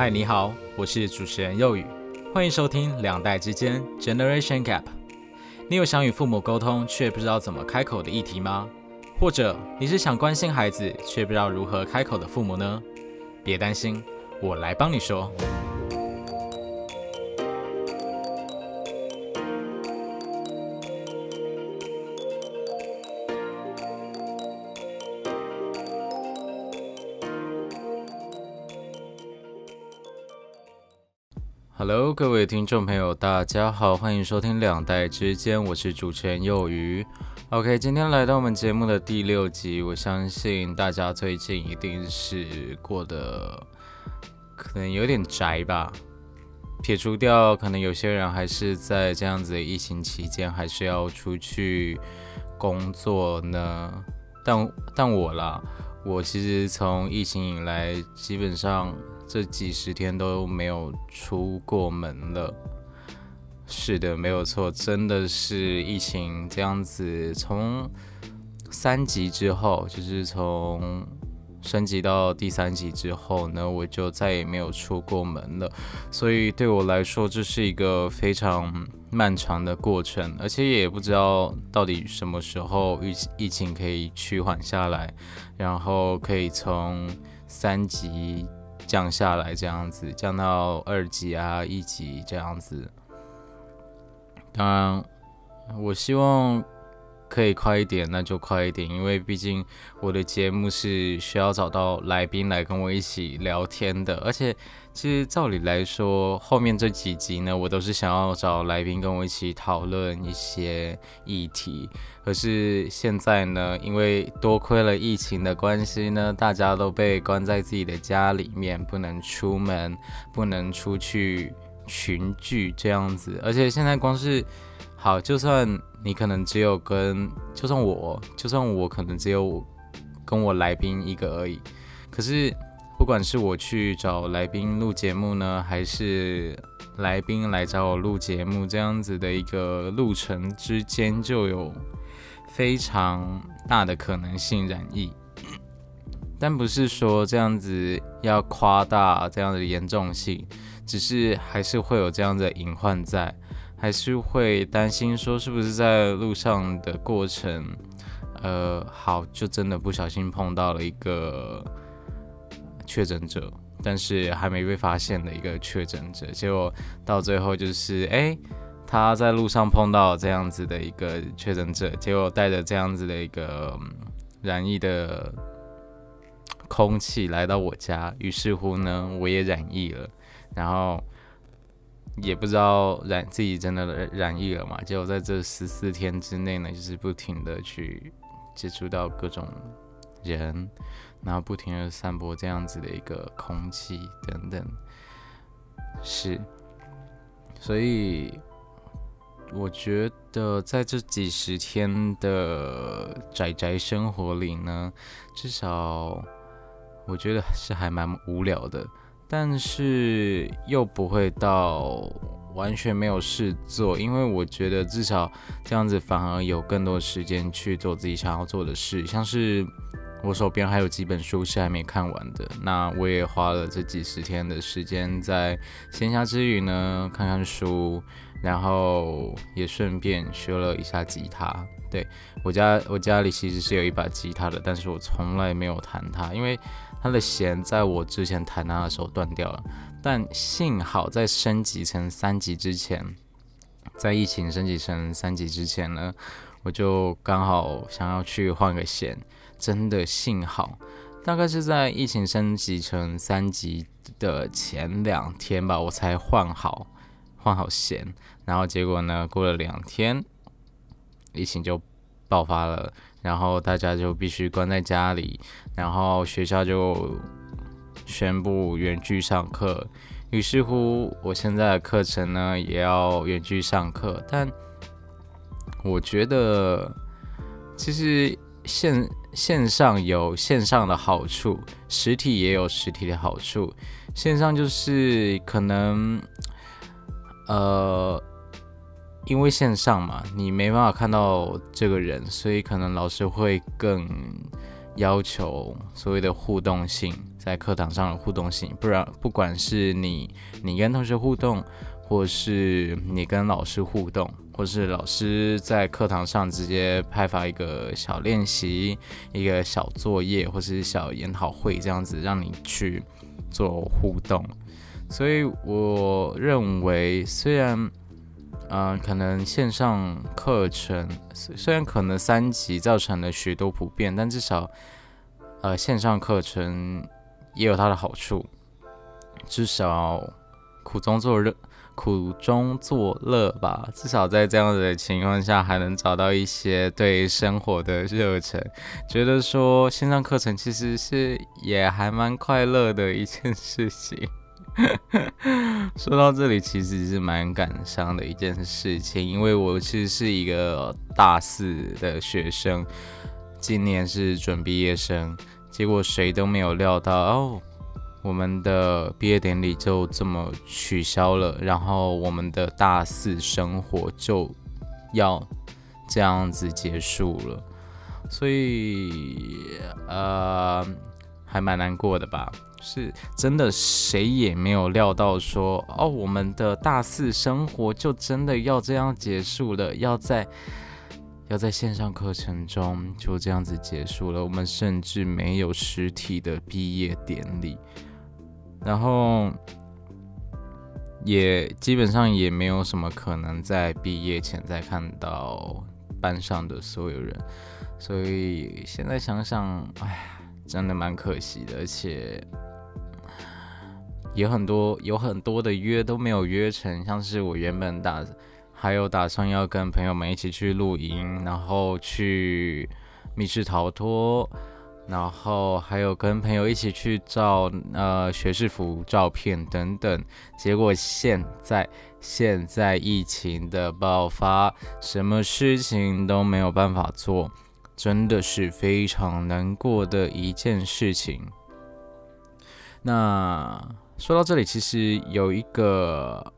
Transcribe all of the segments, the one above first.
嗨，你好，我是主持人佑宇，欢迎收听两代之间 Generation Gap。你有想与父母沟通却不知道怎么开口的议题吗？或者你是想关心孩子却不知道如何开口的父母呢？别担心，我来帮你说。各位听众朋友，大家好，欢迎收听两代之间，我是主持人幼鱼。OK，今天来到我们节目的第六集，我相信大家最近一定是过得可能有点宅吧。撇除掉可能有些人还是在这样子的疫情期间，还是要出去工作呢。但但我啦，我其实从疫情以来，基本上。这几十天都没有出过门了，是的，没有错，真的是疫情这样子，从三级之后，就是从升级到第三级之后呢，我就再也没有出过门了，所以对我来说，这是一个非常漫长的过程，而且也不知道到底什么时候疫疫情可以趋缓下来，然后可以从三级。降下来这样子，降到二级啊一级这样子。当然，我希望可以快一点，那就快一点，因为毕竟我的节目是需要找到来宾来跟我一起聊天的，而且。其实照理来说，后面这几集呢，我都是想要找来宾跟我一起讨论一些议题。可是现在呢，因为多亏了疫情的关系呢，大家都被关在自己的家里面，不能出门，不能出去群聚这样子。而且现在光是好，就算你可能只有跟，就算我，就算我可能只有跟我来宾一个而已，可是。不管是我去找来宾录节目呢，还是来宾来找我录节目，这样子的一个路程之间就有非常大的可能性染疫。但不是说这样子要夸大这样的严重性，只是还是会有这样的隐患在，还是会担心说是不是在路上的过程，呃，好，就真的不小心碰到了一个。确诊者，但是还没被发现的一个确诊者，结果到最后就是，哎，他在路上碰到这样子的一个确诊者，结果带着这样子的一个染疫的空气来到我家，于是乎呢，我也染疫了，然后也不知道染自己真的染疫了嘛，结果在这十四天之内呢，就是不停的去接触到各种人。然后不停的散播这样子的一个空气等等，是，所以我觉得在这几十天的宅宅生活里呢，至少我觉得是还蛮无聊的，但是又不会到完全没有事做，因为我觉得至少这样子反而有更多时间去做自己想要做的事，像是。我手边还有几本书是还没看完的，那我也花了这几十天的时间在闲暇之余呢，看看书，然后也顺便学了一下吉他。对我家，我家里其实是有一把吉他的，但是我从来没有弹它，因为它的弦在我之前弹它的时候断掉了。但幸好在升级成三级之前，在疫情升级成三级之前呢，我就刚好想要去换个弦。真的幸好，大概是在疫情升级成三级的前两天吧，我才换好换好弦。然后结果呢，过了两天，疫情就爆发了，然后大家就必须关在家里，然后学校就宣布远距上课。于是乎，我现在的课程呢也要远距上课。但我觉得，其实现线上有线上的好处，实体也有实体的好处。线上就是可能，呃，因为线上嘛，你没办法看到这个人，所以可能老师会更要求所谓的互动性，在课堂上的互动性，不然不管是你你跟同学互动，或是你跟老师互动，或是老师在课堂上直接派发一个小练习、一个小作业，或是小研讨会这样子，让你去做互动。所以我认为，虽然。嗯，可能线上课程虽然可能三级造成了许多不便，但至少，呃，线上课程也有它的好处。至少苦中作乐，苦中作乐吧。至少在这样子的情况下，还能找到一些对生活的热忱，觉得说线上课程其实是也还蛮快乐的一件事情。说到这里，其实是蛮感伤的一件事情，因为我其实是一个大四的学生，今年是准毕业生，结果谁都没有料到哦，我们的毕业典礼就这么取消了，然后我们的大四生活就要这样子结束了，所以呃，还蛮难过的吧。是真的，谁也没有料到说哦，我们的大四生活就真的要这样结束了，要在要在线上课程中就这样子结束了。我们甚至没有实体的毕业典礼，然后也基本上也没有什么可能在毕业前再看到班上的所有人，所以现在想想，哎，真的蛮可惜的，而且。有很多有很多的约都没有约成，像是我原本打还有打算要跟朋友们一起去露营，然后去密室逃脱，然后还有跟朋友一起去照呃学士服照片等等。结果现在现在疫情的爆发，什么事情都没有办法做，真的是非常难过的一件事情。那。说到这里，其实有一个，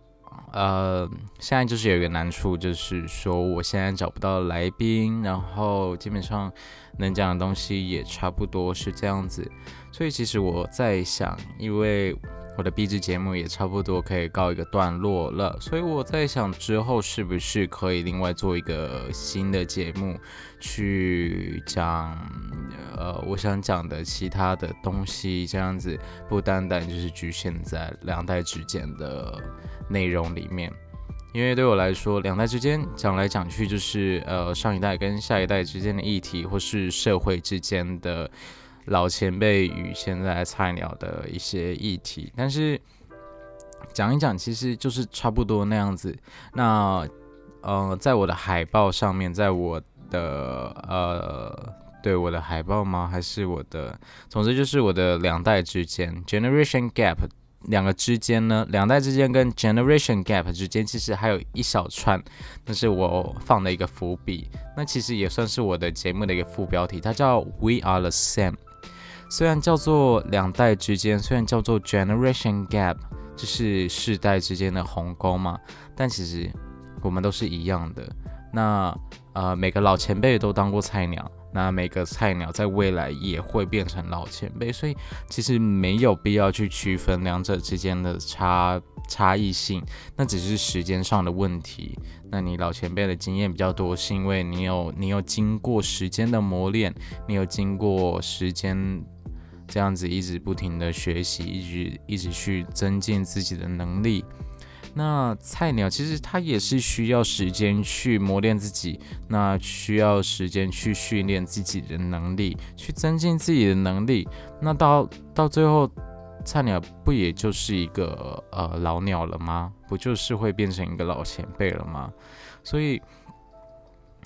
呃，现在就是有一个难处，就是说我现在找不到来宾，然后基本上能讲的东西也差不多是这样子，所以其实我在想，因为。我的 B 制节目也差不多可以告一个段落了，所以我在想之后是不是可以另外做一个新的节目，去讲呃我想讲的其他的东西，这样子不单单就是局限在两代之间的内容里面，因为对我来说，两代之间讲来讲去就是呃上一代跟下一代之间的议题，或是社会之间的。老前辈与现在菜鸟的一些议题，但是讲一讲，其实就是差不多那样子。那呃，在我的海报上面，在我的呃，对我的海报吗？还是我的？总之就是我的两代之间，generation gap 两个之间呢，两代之间跟 generation gap 之间，其实还有一小串，那是我放的一个伏笔。那其实也算是我的节目的一个副标题，它叫 We Are the Same。虽然叫做两代之间，虽然叫做 generation gap，就是世代之间的鸿沟嘛，但其实我们都是一样的。那呃，每个老前辈都当过菜鸟，那每个菜鸟在未来也会变成老前辈，所以其实没有必要去区分两者之间的差差异性，那只是时间上的问题。那你老前辈的经验比较多，是因为你有你有经过时间的磨练，你有经过时间。这样子一直不停的学习，一直一直去增进自己的能力。那菜鸟其实他也是需要时间去磨练自己，那需要时间去训练自己的能力，去增进自己的能力。那到到最后，菜鸟不也就是一个呃老鸟了吗？不就是会变成一个老前辈了吗？所以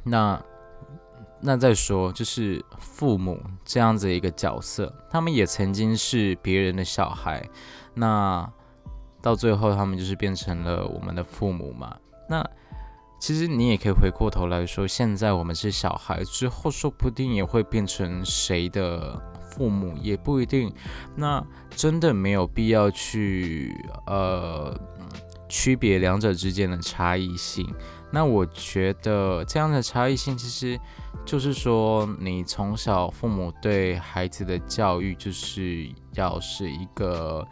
那。那再说，就是父母这样子一个角色，他们也曾经是别人的小孩，那到最后他们就是变成了我们的父母嘛。那其实你也可以回过头来说，现在我们是小孩，之后说不定也会变成谁的父母，也不一定。那真的没有必要去呃区别两者之间的差异性。那我觉得这样的差异性，其实就是说，你从小父母对孩子的教育，就是要是一个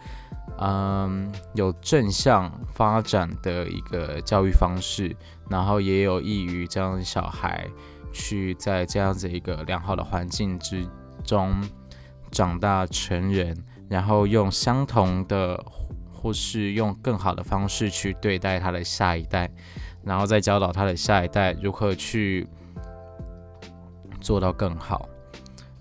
嗯有正向发展的一个教育方式，然后也有益于这样的小孩去在这样子一个良好的环境之中长大成人，然后用相同的或是用更好的方式去对待他的下一代。然后再教导他的下一代如何去做到更好。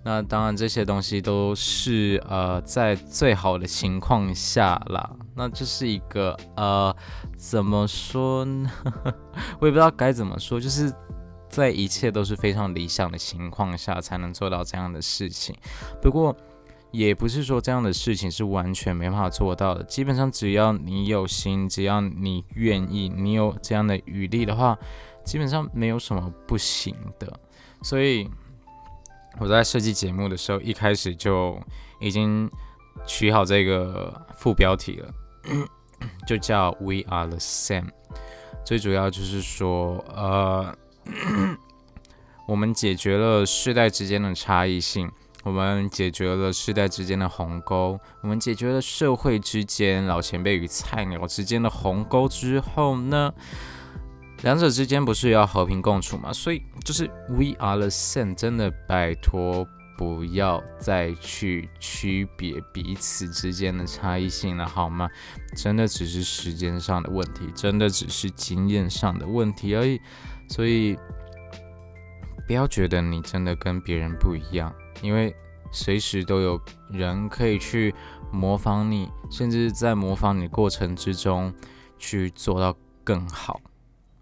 那当然，这些东西都是呃在最好的情况下啦。那这是一个呃怎么说呢？我也不知道该怎么说，就是在一切都是非常理想的情况下才能做到这样的事情。不过。也不是说这样的事情是完全没办法做到的。基本上只要你有心，只要你愿意，你有这样的余力的话，基本上没有什么不行的。所以我在设计节目的时候，一开始就已经取好这个副标题了，就叫 “We are the same”。最主要就是说，呃，我们解决了世代之间的差异性。我们解决了世代之间的鸿沟，我们解决了社会之间老前辈与菜鸟之间的鸿沟之后呢，两者之间不是要和平共处吗？所以就是 We are the same，真的拜托不要再去区别彼此之间的差异性了，好吗？真的只是时间上的问题，真的只是经验上的问题而已。所以不要觉得你真的跟别人不一样。因为随时都有人可以去模仿你，甚至在模仿你过程之中去做到更好，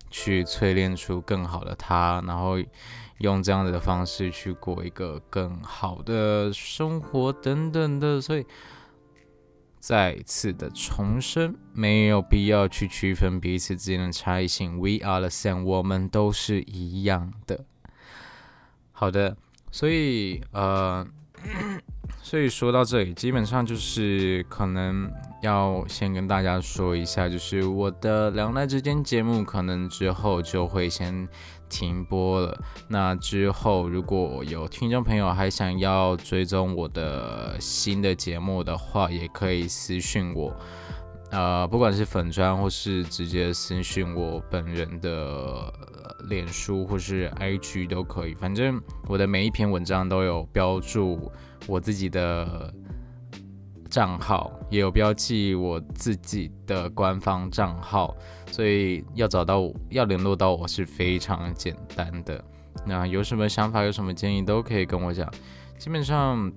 去淬炼出更好的他，然后用这样子的方式去过一个更好的生活等等的。所以再次的重申，没有必要去区分彼此之间的差异性。We are the same，我们都是一样的。好的。所以，呃，所以说到这里，基本上就是可能要先跟大家说一下，就是我的两代之间节目可能之后就会先停播了。那之后如果有听众朋友还想要追踪我的新的节目的话，也可以私信我。呃，不管是粉砖或是直接私信我本人的脸书或是 IG 都可以，反正我的每一篇文章都有标注我自己的账号，也有标记我自己的官方账号，所以要找到我要联络到我是非常简单的。那有什么想法，有什么建议都可以跟我讲，基本上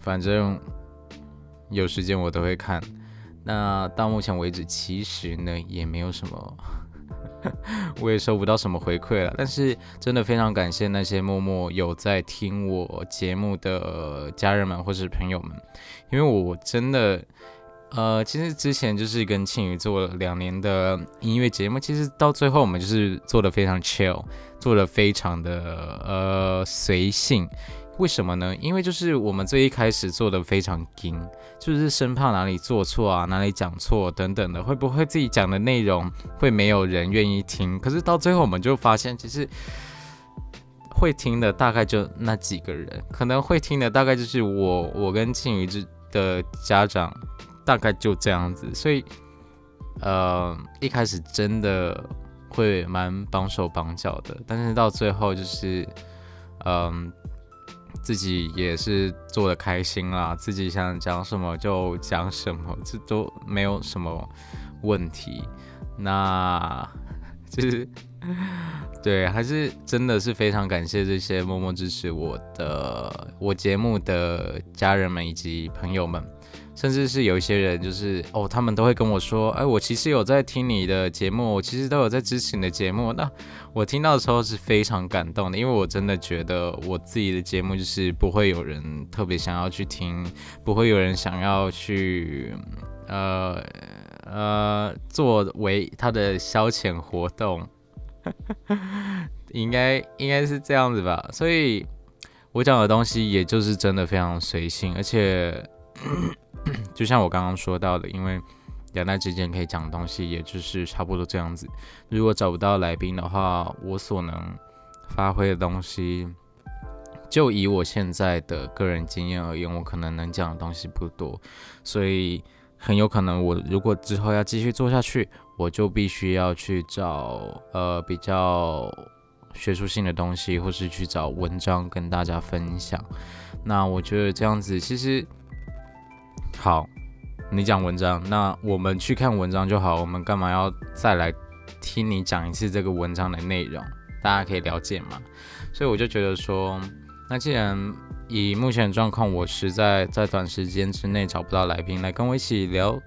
反正有时间我都会看。那到目前为止，其实呢也没有什么，我也收不到什么回馈了。但是真的非常感谢那些默默有在听我节目的家人们或是朋友们，因为我真的，呃，其实之前就是跟庆宇做了两年的音乐节目，其实到最后我们就是做的非常 chill，做的非常的呃随性。为什么呢？因为就是我们最一开始做的非常精，就是生怕哪里做错啊，哪里讲错等等的，会不会自己讲的内容会没有人愿意听？可是到最后我们就发现，其实会听的大概就那几个人，可能会听的大概就是我，我跟庆余之的家长，大概就这样子。所以，呃，一开始真的会蛮绑手绑脚的，但是到最后就是，嗯。自己也是做的开心啦，自己想讲什么就讲什么，这都没有什么问题。那就是对，还是真的是非常感谢这些默默支持我的我节目的家人们以及朋友们。甚至是有一些人，就是哦，他们都会跟我说，哎，我其实有在听你的节目，我其实都有在支持你的节目。那我听到的时候是非常感动的，因为我真的觉得我自己的节目就是不会有人特别想要去听，不会有人想要去，呃呃，作为他的消遣活动，应该应该是这样子吧。所以我讲的东西，也就是真的非常随性，而且。就像我刚刚说到的，因为两代之间可以讲的东西，也就是差不多这样子。如果找不到来宾的话，我所能发挥的东西，就以我现在的个人经验而言，我可能能讲的东西不多，所以很有可能我如果之后要继续做下去，我就必须要去找呃比较学术性的东西，或是去找文章跟大家分享。那我觉得这样子其实好。你讲文章，那我们去看文章就好。我们干嘛要再来听你讲一次这个文章的内容？大家可以了解嘛。所以我就觉得说，那既然以目前的状况，我实在在短时间之内找不到来宾来跟我一起聊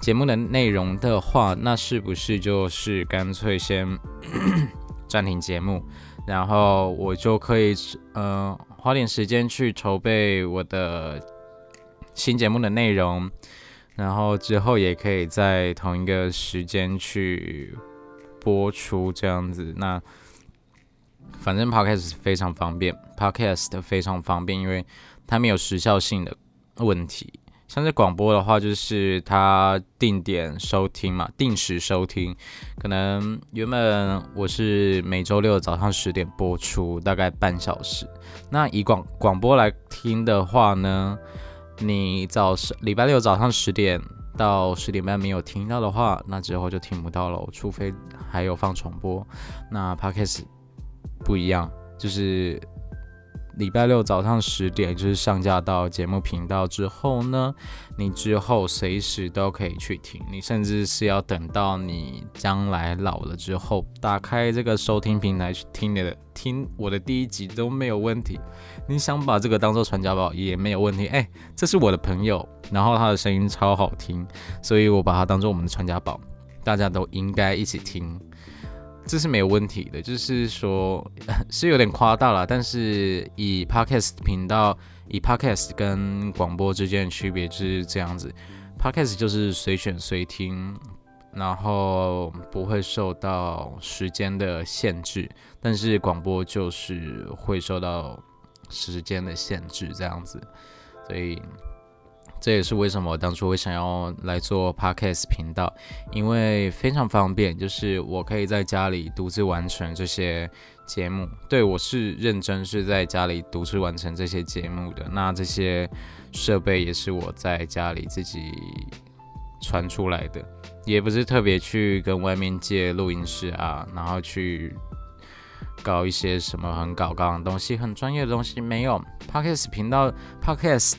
节目的内容的话，那是不是就是干脆先 暂停节目，然后我就可以呃花点时间去筹备我的。新节目的内容，然后之后也可以在同一个时间去播出，这样子。那反正 podcast 非常方便，podcast 非常方便，因为它没有时效性的问题。像是广播的话，就是它定点收听嘛，定时收听。可能原本我是每周六早上十点播出，大概半小时。那以广广播来听的话呢？你早上礼拜六早上十点到十点半没有听到的话，那之后就听不到了，除非还有放重播。那 Podcast 不一样，就是。礼拜六早上十点就是上架到节目频道之后呢，你之后随时都可以去听，你甚至是要等到你将来老了之后，打开这个收听平台去听你的听我的第一集都没有问题。你想把这个当做传家宝也没有问题。哎，这是我的朋友，然后他的声音超好听，所以我把它当做我们的传家宝，大家都应该一起听。这是没有问题的，就是说 是有点夸大了，但是以 podcast 频道，以 podcast 跟广播之间的区别就是这样子，podcast 就是随选随听，然后不会受到时间的限制，但是广播就是会受到时间的限制这样子，所以。这也是为什么我当初会想要来做 podcast 频道，因为非常方便，就是我可以在家里独自完成这些节目。对我是认真是在家里独自完成这些节目的。那这些设备也是我在家里自己传出来的，也不是特别去跟外面借录音室啊，然后去搞一些什么很搞纲的东西、很专业的东西。没有 podcast 频道 podcast。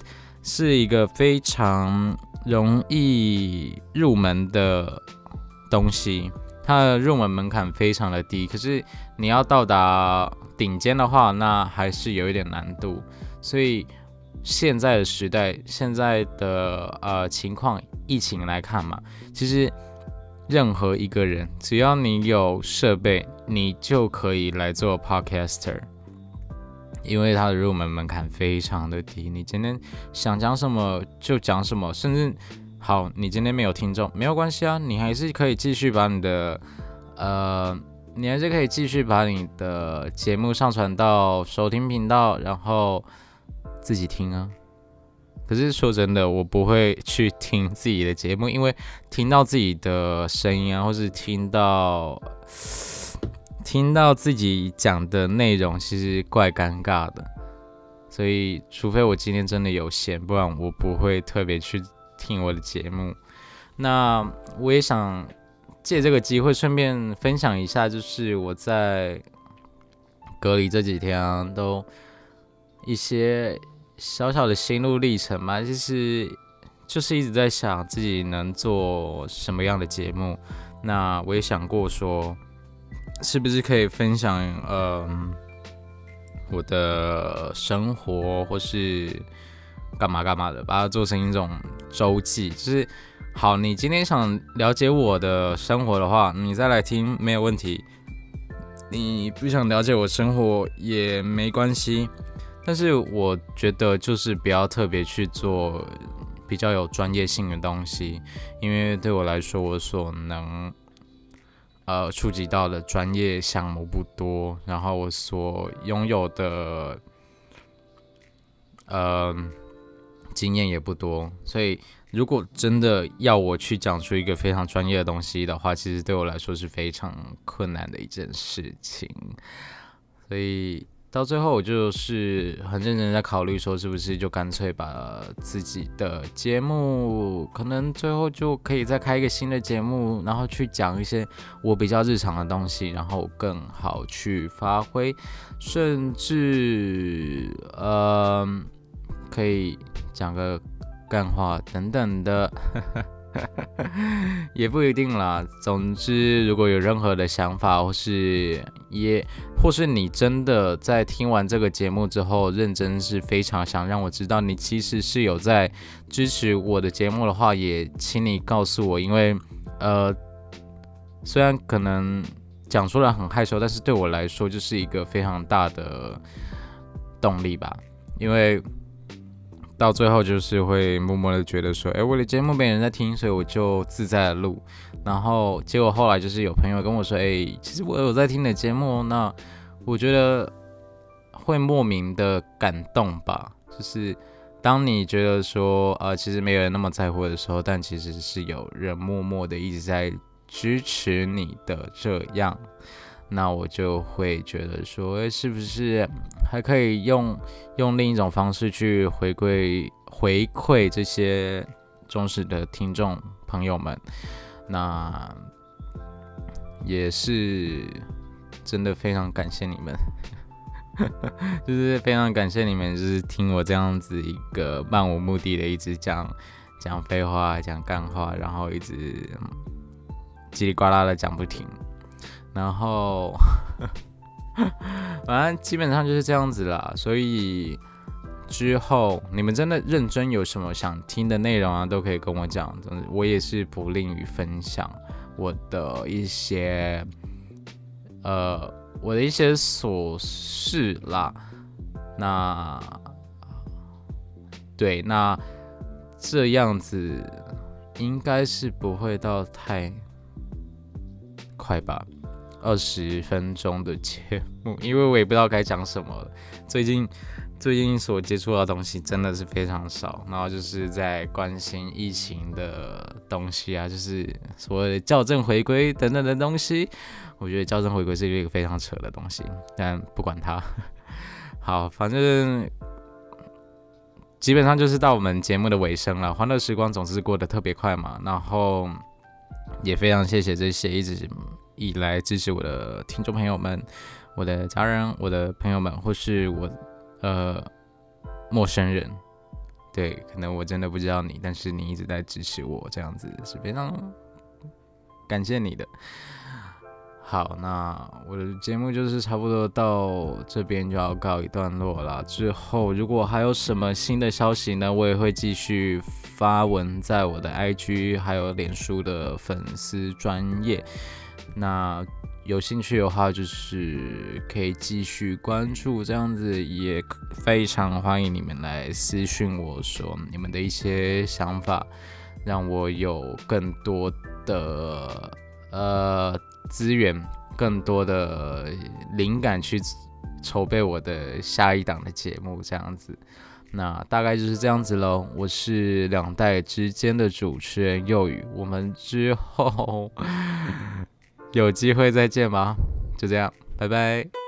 是一个非常容易入门的东西，它的入门门槛非常的低。可是你要到达顶尖的话，那还是有一点难度。所以现在的时代，现在的呃情况，疫情来看嘛，其实任何一个人，只要你有设备，你就可以来做 podcaster。因为它的入门门槛非常的低，你今天想讲什么就讲什么，甚至好，你今天没有听众没有关系啊，你还是可以继续把你的呃，你还是可以继续把你的节目上传到收听频道，然后自己听啊。可是说真的，我不会去听自己的节目，因为听到自己的声音啊，或是听到。听到自己讲的内容，其实怪尴尬的，所以除非我今天真的有闲，不然我不会特别去听我的节目。那我也想借这个机会顺便分享一下，就是我在隔离这几天啊，都一些小小的心路历程嘛，就是就是一直在想自己能做什么样的节目。那我也想过说。是不是可以分享呃我的生活，或是干嘛干嘛的，把它做成一种周记？就是好，你今天想了解我的生活的话，你再来听没有问题。你不想了解我生活也没关系，但是我觉得就是不要特别去做比较有专业性的东西，因为对我来说，我所能。呃，触及到的专业项目不多，然后我所拥有的呃经验也不多，所以如果真的要我去讲出一个非常专业的东西的话，其实对我来说是非常困难的一件事情，所以。到最后，我就是很认真在考虑，说是不是就干脆把自己的节目，可能最后就可以再开一个新的节目，然后去讲一些我比较日常的东西，然后更好去发挥，甚至呃，可以讲个干话等等的。也不一定啦。总之，如果有任何的想法，或是也，或是你真的在听完这个节目之后，认真是非常想让我知道你其实是有在支持我的节目的话，也请你告诉我。因为，呃，虽然可能讲出来很害羞，但是对我来说就是一个非常大的动力吧。因为。到最后就是会默默的觉得说，哎，我的节目没人在听，所以我就自在的录。然后结果后来就是有朋友跟我说，哎，其实我有在听你的节目，那我觉得会莫名的感动吧。就是当你觉得说，呃，其实没有人那么在乎的时候，但其实是有人默默的一直在支持你的这样。那我就会觉得说，是不是还可以用用另一种方式去回馈回馈这些忠实的听众朋友们？那也是真的非常感谢你们，就是非常感谢你们，就是听我这样子一个漫无目的的一直讲讲废话、讲干话，然后一直叽里呱啦的讲不停。然后，反正基本上就是这样子啦。所以之后你们真的认真有什么想听的内容啊，都可以跟我讲。我也是不吝于分享我的一些，呃，我的一些琐事啦。那对，那这样子应该是不会到太快吧。二十分钟的节目，因为我也不知道该讲什么。最近最近所接触到的东西真的是非常少，然后就是在关心疫情的东西啊，就是所谓的校正回归等等的东西。我觉得校正回归是一个非常扯的东西，但不管它。好，反正基本上就是到我们节目的尾声了。欢乐时光总是过得特别快嘛，然后也非常谢谢这些一直。以来支持我的听众朋友们，我的家人，我的朋友们，或是我呃陌生人，对，可能我真的不知道你，但是你一直在支持我，这样子是非常感谢你的。好，那我的节目就是差不多到这边就要告一段落了。之后如果还有什么新的消息呢，我也会继续发文在我的 IG 还有脸书的粉丝专业。那有兴趣的话，就是可以继续关注，这样子也非常欢迎你们来私讯我说你们的一些想法，让我有更多的呃资源，更多的灵感去筹备我的下一档的节目，这样子。那大概就是这样子喽。我是两代之间的主持人幼宇，我们之后。有机会再见吧，就这样，拜拜。